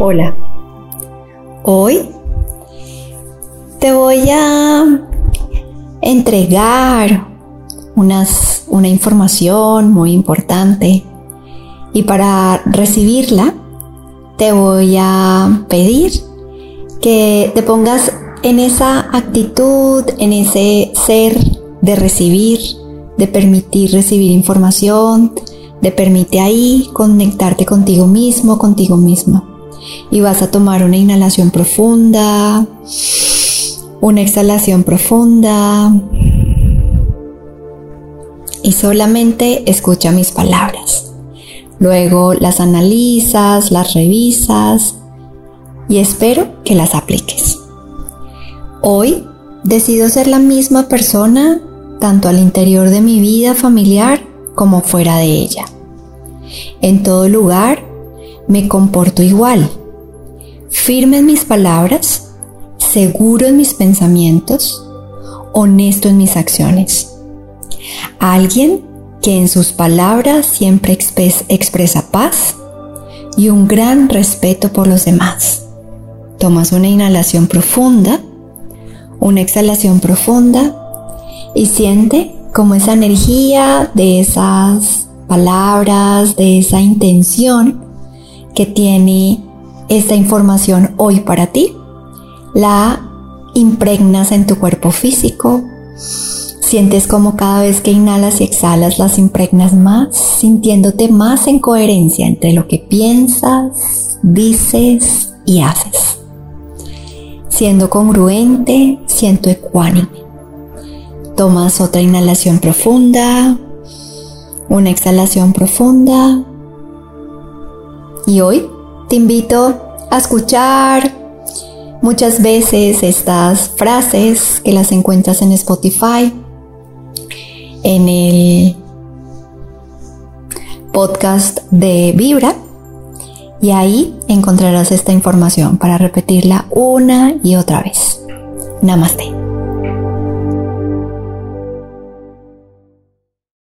Hola. Hoy te voy a entregar unas, una información muy importante y para recibirla te voy a pedir que te pongas en esa actitud, en ese ser de recibir, de permitir recibir información, de permite ahí conectarte contigo mismo, contigo mismo y vas a tomar una inhalación profunda, una exhalación profunda y solamente escucha mis palabras. Luego las analizas, las revisas y espero que las apliques. Hoy decido ser la misma persona tanto al interior de mi vida familiar como fuera de ella. En todo lugar me comporto igual, firme en mis palabras, seguro en mis pensamientos, honesto en mis acciones. Alguien que en sus palabras siempre expresa paz y un gran respeto por los demás. Tomas una inhalación profunda, una exhalación profunda y siente como esa energía de esas palabras, de esa intención, que tiene esta información hoy para ti, la impregnas en tu cuerpo físico, sientes como cada vez que inhalas y exhalas las impregnas más, sintiéndote más en coherencia entre lo que piensas, dices y haces. Siendo congruente, siento ecuánime. Tomas otra inhalación profunda, una exhalación profunda y hoy te invito a escuchar muchas veces estas frases que las encuentras en Spotify, en el podcast de Vibra. Y ahí encontrarás esta información para repetirla una y otra vez. Namaste.